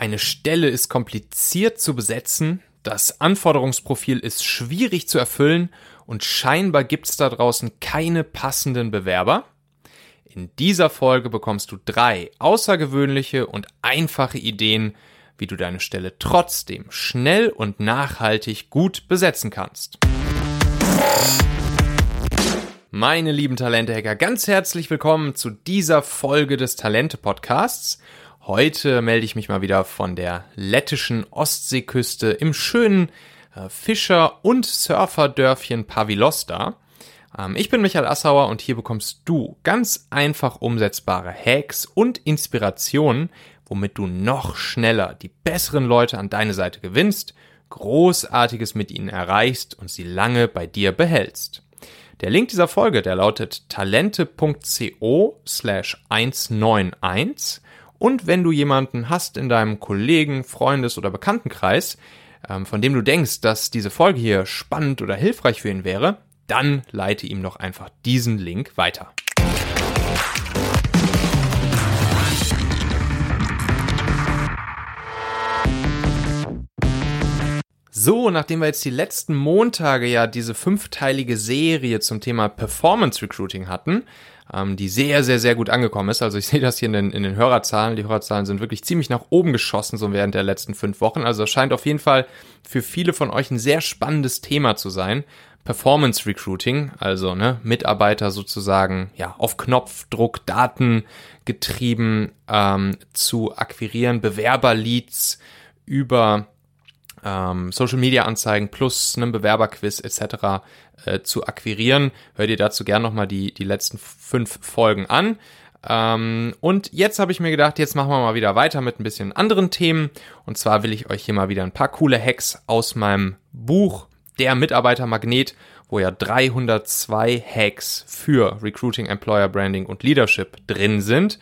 Eine Stelle ist kompliziert zu besetzen, das Anforderungsprofil ist schwierig zu erfüllen und scheinbar gibt es da draußen keine passenden Bewerber. In dieser Folge bekommst du drei außergewöhnliche und einfache Ideen, wie du deine Stelle trotzdem schnell und nachhaltig gut besetzen kannst. Meine lieben Talente-Hacker, ganz herzlich willkommen zu dieser Folge des Talente-Podcasts. Heute melde ich mich mal wieder von der lettischen Ostseeküste im schönen äh, Fischer- und Surferdörfchen Pavilosta. Ähm, ich bin Michael Assauer und hier bekommst du ganz einfach umsetzbare Hacks und Inspirationen, womit du noch schneller die besseren Leute an deine Seite gewinnst, Großartiges mit ihnen erreichst und sie lange bei dir behältst. Der Link dieser Folge, der lautet talente.co slash 191 und wenn du jemanden hast in deinem Kollegen, Freundes- oder Bekanntenkreis, ähm, von dem du denkst, dass diese Folge hier spannend oder hilfreich für ihn wäre, dann leite ihm noch einfach diesen Link weiter. So, nachdem wir jetzt die letzten Montage ja diese fünfteilige Serie zum Thema Performance Recruiting hatten, ähm, die sehr, sehr, sehr gut angekommen ist. Also ich sehe das hier in den, in den Hörerzahlen. Die Hörerzahlen sind wirklich ziemlich nach oben geschossen, so während der letzten fünf Wochen. Also es scheint auf jeden Fall für viele von euch ein sehr spannendes Thema zu sein. Performance Recruiting, also ne, Mitarbeiter sozusagen ja auf Knopfdruck, Daten getrieben ähm, zu akquirieren, Bewerberleads über ähm, Social Media Anzeigen plus einem Bewerberquiz etc. Äh, zu akquirieren. Hör dir dazu gern nochmal die, die letzten fünf Folgen an. Ähm, und jetzt habe ich mir gedacht, jetzt machen wir mal wieder weiter mit ein bisschen anderen Themen. Und zwar will ich euch hier mal wieder ein paar coole Hacks aus meinem Buch Der Mitarbeitermagnet, wo ja 302 Hacks für Recruiting, Employer Branding und Leadership drin sind.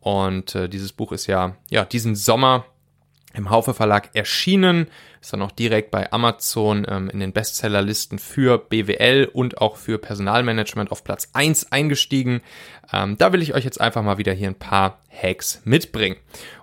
Und äh, dieses Buch ist ja, ja diesen Sommer im Haufe Verlag erschienen, ist dann auch direkt bei Amazon ähm, in den Bestsellerlisten für BWL und auch für Personalmanagement auf Platz 1 eingestiegen. Ähm, da will ich euch jetzt einfach mal wieder hier ein paar Hacks mitbringen.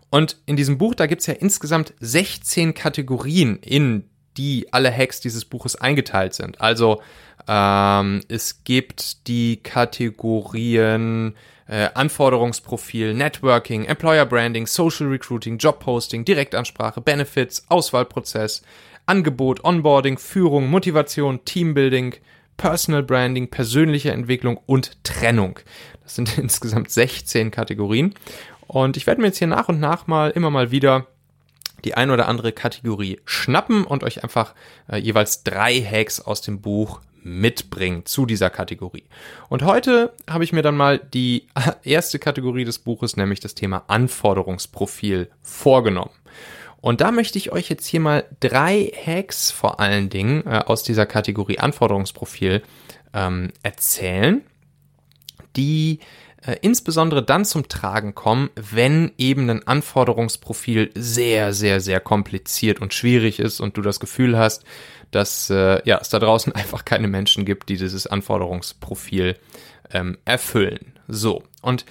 Und in diesem Buch, da gibt's ja insgesamt 16 Kategorien, in die alle Hacks dieses Buches eingeteilt sind. Also ähm, es gibt die Kategorien äh, Anforderungsprofil, Networking, Employer Branding, Social Recruiting, Jobposting, Direktansprache, Benefits, Auswahlprozess, Angebot, Onboarding, Führung, Motivation, Teambuilding, Personal Branding, persönliche Entwicklung und Trennung. Das sind insgesamt 16 Kategorien. Und ich werde mir jetzt hier nach und nach mal immer mal wieder die ein oder andere Kategorie schnappen und euch einfach äh, jeweils drei Hacks aus dem Buch mitbringen zu dieser Kategorie. Und heute habe ich mir dann mal die erste Kategorie des Buches, nämlich das Thema Anforderungsprofil, vorgenommen. Und da möchte ich euch jetzt hier mal drei Hacks vor allen Dingen äh, aus dieser Kategorie Anforderungsprofil ähm, erzählen, die äh, insbesondere dann zum Tragen kommen, wenn eben ein Anforderungsprofil sehr, sehr, sehr kompliziert und schwierig ist und du das Gefühl hast, dass äh, ja, es da draußen einfach keine Menschen gibt, die dieses Anforderungsprofil ähm, erfüllen. So, und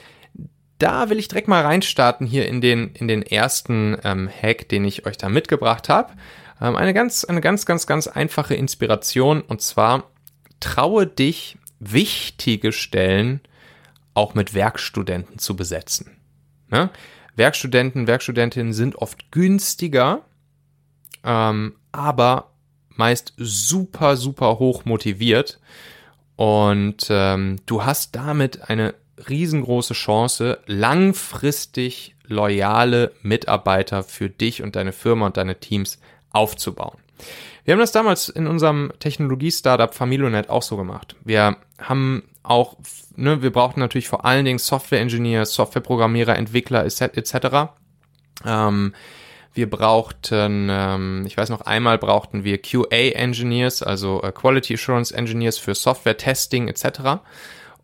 da will ich direkt mal reinstarten hier in den, in den ersten ähm, Hack, den ich euch da mitgebracht habe. Ähm, eine ganz, eine ganz, ganz, ganz einfache Inspiration und zwar traue dich, wichtige Stellen auch mit Werkstudenten zu besetzen. Ne? Werkstudenten, Werkstudentinnen sind oft günstiger, ähm, aber meist super, super hoch motiviert. Und ähm, du hast damit eine riesengroße Chance, langfristig loyale Mitarbeiter für dich und deine Firma und deine Teams aufzubauen. Wir haben das damals in unserem Technologie-Startup Familonet auch so gemacht. Wir haben auch, ne, wir brauchten natürlich vor allen Dingen Software-Engineers, Software-Programmierer, Entwickler etc. Ähm, wir brauchten, ähm, ich weiß noch einmal brauchten wir QA-Engineers, also äh, Quality Assurance Engineers für Software-Testing etc.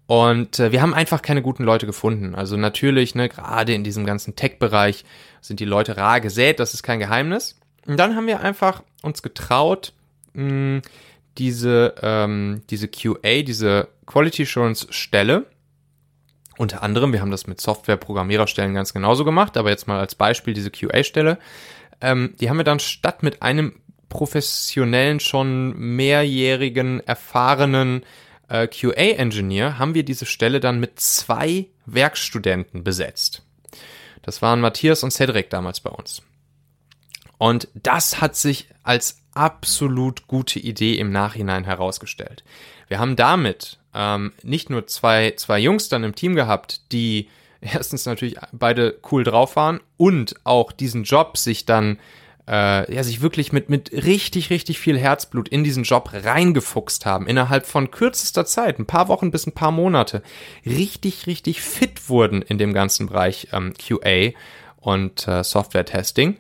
Und äh, wir haben einfach keine guten Leute gefunden. Also natürlich, ne, gerade in diesem ganzen Tech-Bereich sind die Leute rar gesät, das ist kein Geheimnis. Und dann haben wir einfach uns getraut, mh, diese, ähm, diese QA, diese Quality Assurance Stelle Unter anderem, wir haben das mit Software-Programmiererstellen ganz genauso gemacht, aber jetzt mal als Beispiel diese QA-Stelle. Ähm, die haben wir dann statt mit einem professionellen, schon mehrjährigen, erfahrenen äh, QA-Engineer, haben wir diese Stelle dann mit zwei Werkstudenten besetzt. Das waren Matthias und Cedric damals bei uns. Und das hat sich als absolut gute Idee im Nachhinein herausgestellt. Wir haben damit ähm, nicht nur zwei, zwei Jungs dann im Team gehabt, die erstens natürlich beide cool drauf waren und auch diesen Job sich dann äh, ja sich wirklich mit mit richtig richtig viel Herzblut in diesen Job reingefuchst haben innerhalb von kürzester Zeit ein paar Wochen bis ein paar Monate richtig richtig fit wurden in dem ganzen Bereich ähm, QA und äh, Software Testing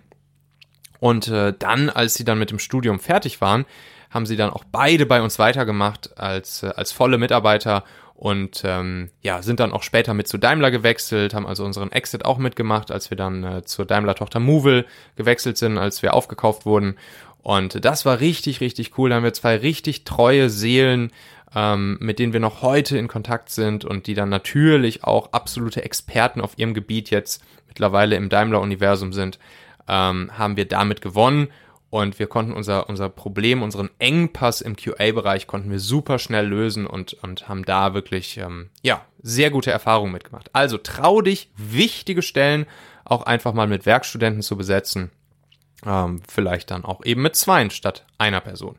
und äh, dann als sie dann mit dem Studium fertig waren haben sie dann auch beide bei uns weitergemacht als, äh, als volle Mitarbeiter und ähm, ja, sind dann auch später mit zu Daimler gewechselt, haben also unseren Exit auch mitgemacht, als wir dann äh, zur Daimler-Tochter Movil gewechselt sind, als wir aufgekauft wurden. Und das war richtig, richtig cool. Da haben wir zwei richtig treue Seelen, ähm, mit denen wir noch heute in Kontakt sind und die dann natürlich auch absolute Experten auf ihrem Gebiet jetzt mittlerweile im Daimler-Universum sind, ähm, haben wir damit gewonnen und wir konnten unser, unser Problem, unseren Engpass im QA-Bereich konnten wir super schnell lösen und, und haben da wirklich, ähm, ja, sehr gute Erfahrungen mitgemacht. Also trau dich, wichtige Stellen auch einfach mal mit Werkstudenten zu besetzen. Ähm, vielleicht dann auch eben mit zweien statt einer Person.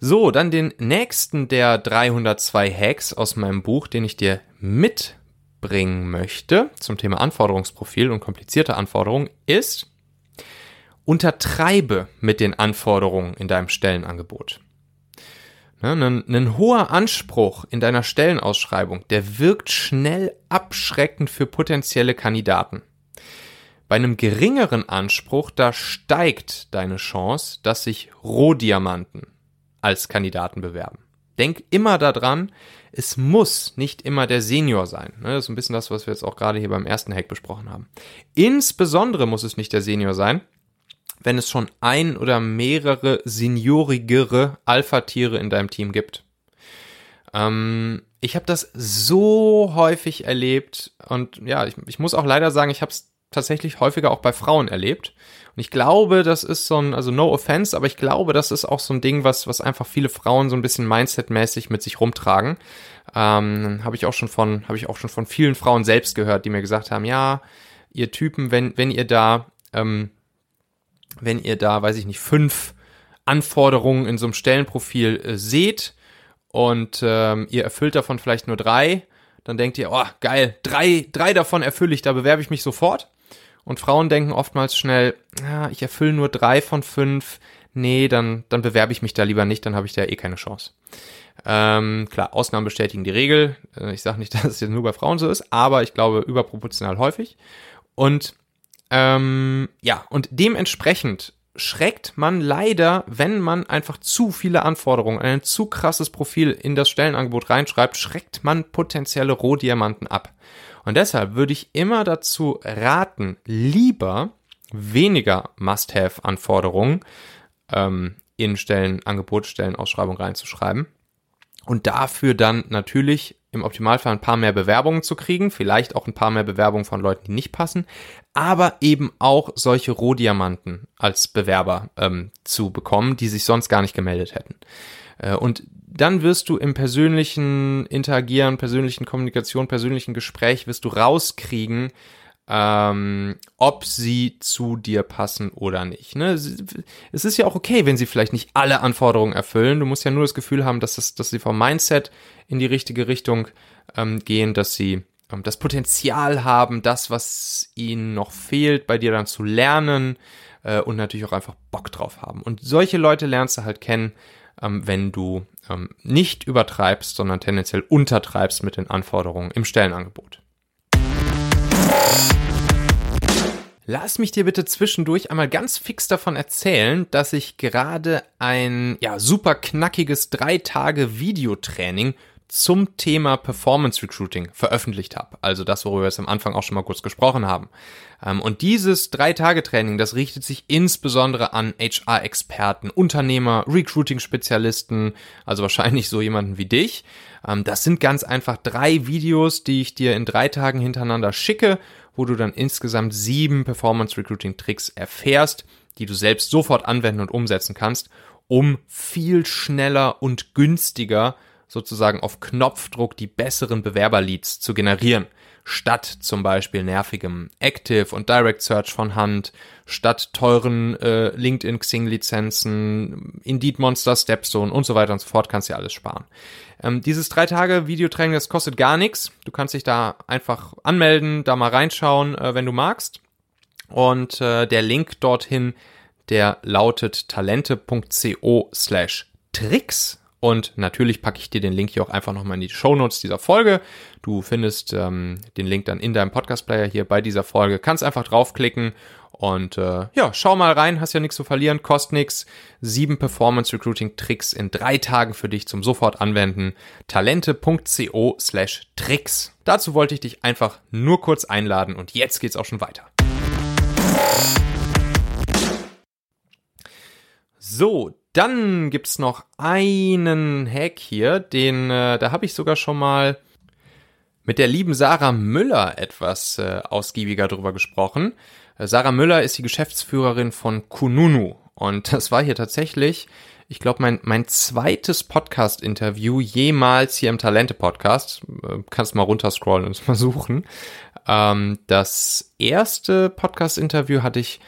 So, dann den nächsten der 302 Hacks aus meinem Buch, den ich dir mitbringen möchte zum Thema Anforderungsprofil und komplizierte Anforderungen, ist, untertreibe mit den Anforderungen in deinem Stellenangebot. Ne, ein, ein hoher Anspruch in deiner Stellenausschreibung, der wirkt schnell abschreckend für potenzielle Kandidaten. Bei einem geringeren Anspruch, da steigt deine Chance, dass sich Rohdiamanten als Kandidaten bewerben. Denk immer daran, es muss nicht immer der Senior sein. Ne, das ist ein bisschen das, was wir jetzt auch gerade hier beim ersten Hack besprochen haben. Insbesondere muss es nicht der Senior sein, wenn es schon ein oder mehrere seniorigere Alpha-Tiere in deinem Team gibt. Ähm, ich habe das so häufig erlebt und ja, ich, ich muss auch leider sagen, ich habe es tatsächlich häufiger auch bei Frauen erlebt. Und ich glaube, das ist so ein, also no offense, aber ich glaube, das ist auch so ein Ding, was, was einfach viele Frauen so ein bisschen Mindset-mäßig mit sich rumtragen. Ähm, habe ich auch schon von, habe ich auch schon von vielen Frauen selbst gehört, die mir gesagt haben, ja, ihr Typen, wenn, wenn ihr da ähm, wenn ihr da, weiß ich nicht, fünf Anforderungen in so einem Stellenprofil äh, seht und ähm, ihr erfüllt davon vielleicht nur drei, dann denkt ihr, oh, geil, drei, drei davon erfülle ich, da bewerbe ich mich sofort. Und Frauen denken oftmals schnell, ja, ich erfülle nur drei von fünf, nee, dann, dann bewerbe ich mich da lieber nicht, dann habe ich da eh keine Chance. Ähm, klar, Ausnahmen bestätigen die Regel. Äh, ich sage nicht, dass es jetzt nur bei Frauen so ist, aber ich glaube überproportional häufig. Und ähm, ja, und dementsprechend schreckt man leider, wenn man einfach zu viele Anforderungen, ein zu krasses Profil in das Stellenangebot reinschreibt, schreckt man potenzielle Rohdiamanten ab. Und deshalb würde ich immer dazu raten, lieber weniger Must-Have-Anforderungen ähm, in Stellenangebot, Stellenausschreibung reinzuschreiben und dafür dann natürlich im Optimalfall ein paar mehr Bewerbungen zu kriegen, vielleicht auch ein paar mehr Bewerbungen von Leuten, die nicht passen, aber eben auch solche Rohdiamanten als Bewerber ähm, zu bekommen, die sich sonst gar nicht gemeldet hätten. Äh, und dann wirst du im persönlichen Interagieren, persönlichen Kommunikation, persönlichen Gespräch, wirst du rauskriegen, ähm, ob sie zu dir passen oder nicht. Ne? Es ist ja auch okay, wenn sie vielleicht nicht alle Anforderungen erfüllen. Du musst ja nur das Gefühl haben, dass, das, dass sie vom Mindset in die richtige Richtung ähm, gehen, dass sie ähm, das Potenzial haben, das, was ihnen noch fehlt, bei dir dann zu lernen äh, und natürlich auch einfach Bock drauf haben. Und solche Leute lernst du halt kennen, ähm, wenn du ähm, nicht übertreibst, sondern tendenziell untertreibst mit den Anforderungen im Stellenangebot. Lass mich dir bitte zwischendurch einmal ganz fix davon erzählen, dass ich gerade ein ja, super knackiges drei Tage Videotraining zum Thema Performance Recruiting veröffentlicht habe. Also das, worüber wir jetzt am Anfang auch schon mal kurz gesprochen haben. Ähm, und dieses Drei-Tage-Training, das richtet sich insbesondere an HR-Experten, Unternehmer, Recruiting-Spezialisten, also wahrscheinlich so jemanden wie dich. Ähm, das sind ganz einfach drei Videos, die ich dir in drei Tagen hintereinander schicke, wo du dann insgesamt sieben Performance Recruiting Tricks erfährst, die du selbst sofort anwenden und umsetzen kannst, um viel schneller und günstiger sozusagen auf Knopfdruck die besseren Bewerberleads zu generieren statt zum Beispiel nervigem Active und Direct Search von Hand, statt teuren äh, LinkedIn Xing Lizenzen, Indeed Monster, Stepstone und so weiter und so fort, kannst du ja alles sparen. Ähm, dieses drei Tage Videotraining, das kostet gar nichts. Du kannst dich da einfach anmelden, da mal reinschauen, äh, wenn du magst. Und äh, der Link dorthin, der lautet talente.co slash tricks und natürlich packe ich dir den Link hier auch einfach nochmal in die Show Notes dieser Folge. Du findest ähm, den Link dann in deinem Podcast-Player hier bei dieser Folge. Kannst einfach draufklicken und äh, ja, schau mal rein, hast ja nichts zu verlieren, kostet nichts. Sieben Performance Recruiting Tricks in drei Tagen für dich zum sofort anwenden. Talente.co slash Tricks. Dazu wollte ich dich einfach nur kurz einladen und jetzt geht's auch schon weiter. So, dann gibt's noch einen Hack hier, den, äh, da habe ich sogar schon mal mit der lieben Sarah Müller etwas äh, ausgiebiger drüber gesprochen. Äh, Sarah Müller ist die Geschäftsführerin von Kununu und das war hier tatsächlich, ich glaube, mein, mein zweites Podcast-Interview jemals hier im Talente-Podcast. Äh, kannst mal runterscrollen und mal suchen. Ähm, das erste Podcast-Interview hatte ich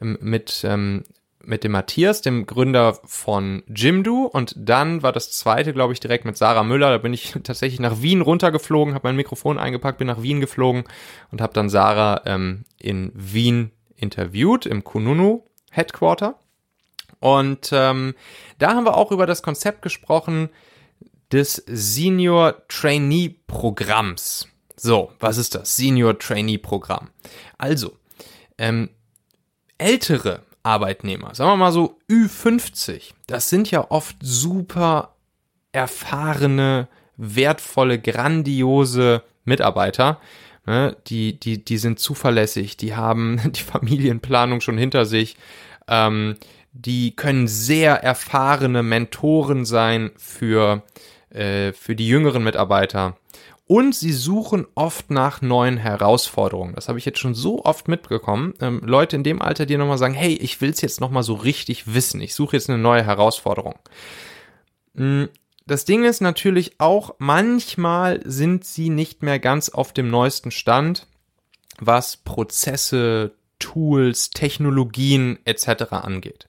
ähm, mit ähm, mit dem Matthias, dem Gründer von Jimdo und dann war das zweite, glaube ich, direkt mit Sarah Müller. Da bin ich tatsächlich nach Wien runtergeflogen, habe mein Mikrofon eingepackt, bin nach Wien geflogen und habe dann Sarah ähm, in Wien interviewt im Kununu Headquarter. Und ähm, da haben wir auch über das Konzept gesprochen des Senior Trainee Programms. So, was ist das Senior Trainee Programm? Also, ähm, ältere Arbeitnehmer, sagen wir mal so Ü50, das sind ja oft super erfahrene, wertvolle, grandiose Mitarbeiter. Ne? Die, die, die sind zuverlässig, die haben die Familienplanung schon hinter sich, ähm, die können sehr erfahrene Mentoren sein für, äh, für die jüngeren Mitarbeiter. Und sie suchen oft nach neuen Herausforderungen. Das habe ich jetzt schon so oft mitbekommen. Ähm, Leute in dem Alter, die nochmal sagen, hey, ich will es jetzt nochmal so richtig wissen. Ich suche jetzt eine neue Herausforderung. Mm, das Ding ist natürlich auch, manchmal sind sie nicht mehr ganz auf dem neuesten Stand, was Prozesse, Tools, Technologien etc. angeht.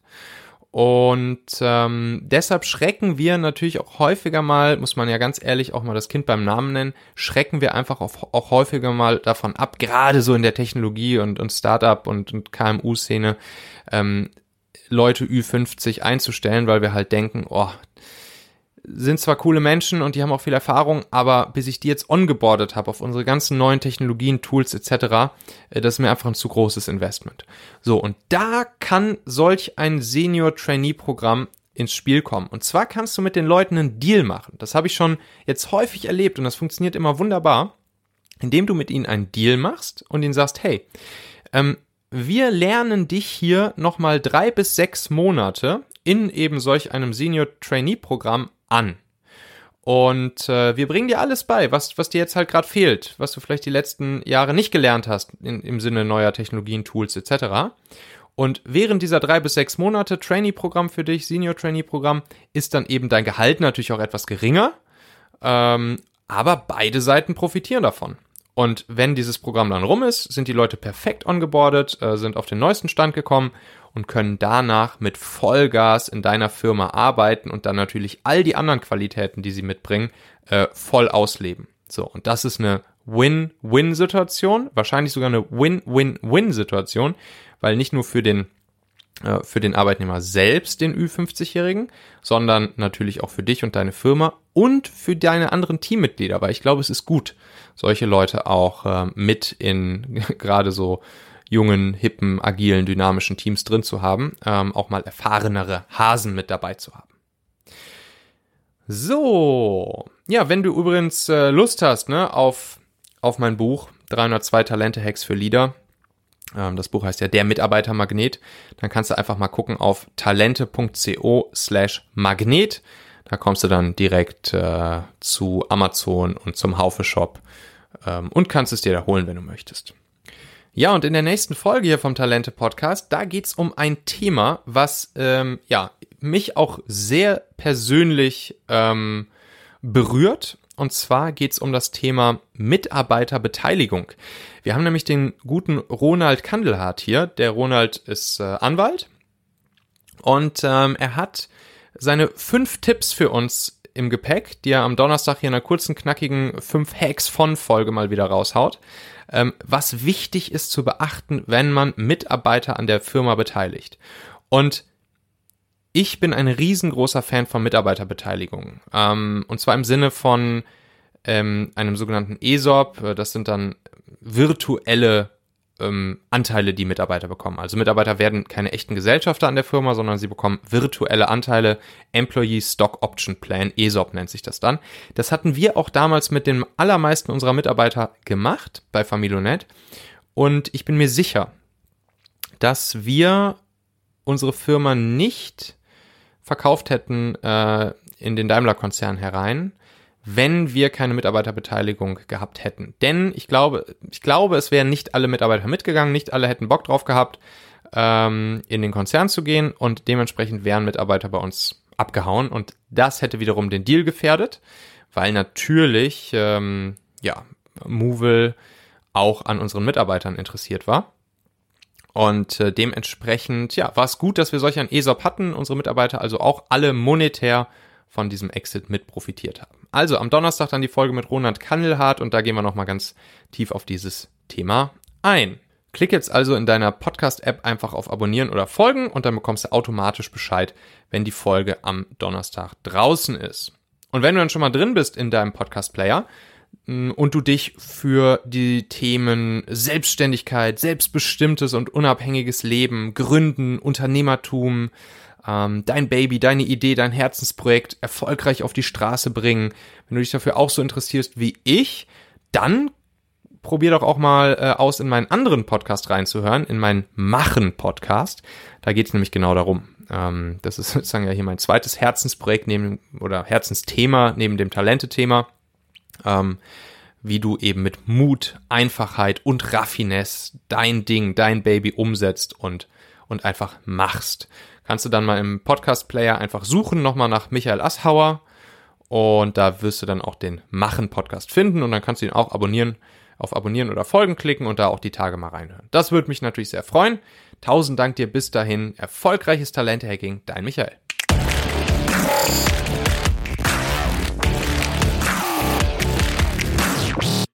Und ähm, deshalb schrecken wir natürlich auch häufiger mal, muss man ja ganz ehrlich auch mal das Kind beim Namen nennen, schrecken wir einfach auch, auch häufiger mal davon ab, gerade so in der Technologie und, und Startup und, und KMU-Szene, ähm, Leute Ü50 einzustellen, weil wir halt denken, oh, sind zwar coole Menschen und die haben auch viel Erfahrung, aber bis ich die jetzt ongeboardet habe auf unsere ganzen neuen Technologien, Tools etc., äh, das ist mir einfach ein zu großes Investment. So, und da kann solch ein Senior-Trainee-Programm ins Spiel kommen. Und zwar kannst du mit den Leuten einen Deal machen. Das habe ich schon jetzt häufig erlebt und das funktioniert immer wunderbar, indem du mit ihnen einen Deal machst und ihnen sagst, hey, ähm, wir lernen dich hier nochmal drei bis sechs Monate in eben solch einem Senior Trainee Programm an. Und äh, wir bringen dir alles bei, was, was dir jetzt halt gerade fehlt, was du vielleicht die letzten Jahre nicht gelernt hast in, im Sinne neuer Technologien, Tools etc. Und während dieser drei bis sechs Monate Trainee-Programm für dich, Senior-Trainee-Programm, ist dann eben dein Gehalt natürlich auch etwas geringer. Ähm, aber beide Seiten profitieren davon. Und wenn dieses Programm dann rum ist, sind die Leute perfekt ongeboardet, äh, sind auf den neuesten Stand gekommen und können danach mit Vollgas in deiner Firma arbeiten und dann natürlich all die anderen Qualitäten, die sie mitbringen, äh, voll ausleben. So, und das ist eine Win-Win-Situation, wahrscheinlich sogar eine Win-Win-Win-Situation, weil nicht nur für den äh, für den Arbeitnehmer selbst, den Ü50-Jährigen, sondern natürlich auch für dich und deine Firma und für deine anderen Teammitglieder, weil ich glaube, es ist gut, solche Leute auch äh, mit in gerade so jungen, hippen, agilen, dynamischen Teams drin zu haben, ähm, auch mal erfahrenere Hasen mit dabei zu haben. So, ja, wenn du übrigens äh, Lust hast, ne, auf, auf mein Buch 302 Talente-Hacks für Leader, das Buch heißt ja Der Mitarbeitermagnet, dann kannst du einfach mal gucken auf talente.co slash magnet. Da kommst du dann direkt äh, zu Amazon und zum Haufe Shop ähm, und kannst es dir da holen, wenn du möchtest. Ja, und in der nächsten Folge hier vom Talente Podcast, da geht's um ein Thema, was ähm, ja mich auch sehr persönlich ähm, berührt. Und zwar geht's um das Thema Mitarbeiterbeteiligung. Wir haben nämlich den guten Ronald Kandelhardt hier. Der Ronald ist äh, Anwalt und ähm, er hat seine fünf Tipps für uns im Gepäck, die er am Donnerstag hier in einer kurzen, knackigen fünf Hacks von Folge mal wieder raushaut, ähm, was wichtig ist zu beachten, wenn man Mitarbeiter an der Firma beteiligt. Und ich bin ein riesengroßer Fan von Mitarbeiterbeteiligung. Ähm, und zwar im Sinne von ähm, einem sogenannten ESOP. Das sind dann virtuelle ähm, Anteile, die Mitarbeiter bekommen. Also Mitarbeiter werden keine echten Gesellschafter an der Firma, sondern sie bekommen virtuelle Anteile. Employee Stock Option Plan, ESOP nennt sich das dann. Das hatten wir auch damals mit den allermeisten unserer Mitarbeiter gemacht bei Familionet. Und ich bin mir sicher, dass wir unsere Firma nicht verkauft hätten äh, in den Daimler-Konzern herein, wenn wir keine Mitarbeiterbeteiligung gehabt hätten. Denn ich glaube, ich glaube, es wären nicht alle Mitarbeiter mitgegangen, nicht alle hätten Bock drauf gehabt, ähm, in den Konzern zu gehen und dementsprechend wären Mitarbeiter bei uns abgehauen und das hätte wiederum den Deal gefährdet, weil natürlich ähm, ja Movil auch an unseren Mitarbeitern interessiert war. Und äh, dementsprechend, ja, war es gut, dass wir solch ein ESOP hatten, unsere Mitarbeiter also auch alle monetär von diesem Exit mit profitiert haben. Also am Donnerstag dann die Folge mit Ronald Kannelhardt und da gehen wir nochmal ganz tief auf dieses Thema ein. Klick jetzt also in deiner Podcast-App einfach auf Abonnieren oder Folgen und dann bekommst du automatisch Bescheid, wenn die Folge am Donnerstag draußen ist. Und wenn du dann schon mal drin bist in deinem Podcast-Player und du dich für die Themen Selbstständigkeit, selbstbestimmtes und unabhängiges Leben, Gründen, Unternehmertum, ähm, dein Baby, deine Idee, dein Herzensprojekt erfolgreich auf die Straße bringen. Wenn du dich dafür auch so interessierst wie ich, dann probier doch auch mal äh, aus, in meinen anderen Podcast reinzuhören, in meinen Machen-Podcast. Da geht es nämlich genau darum. Ähm, das ist sozusagen ja hier mein zweites Herzensprojekt neben oder Herzensthema neben dem Talente-Thema. Ähm, wie du eben mit Mut, Einfachheit und Raffinesse dein Ding, dein Baby umsetzt und, und einfach machst kannst du dann mal im Podcast-Player einfach suchen, nochmal nach Michael Asshauer. Und da wirst du dann auch den Machen-Podcast finden und dann kannst du ihn auch abonnieren, auf Abonnieren oder Folgen klicken und da auch die Tage mal reinhören. Das würde mich natürlich sehr freuen. Tausend Dank dir bis dahin. Erfolgreiches Talente-Hacking, dein Michael.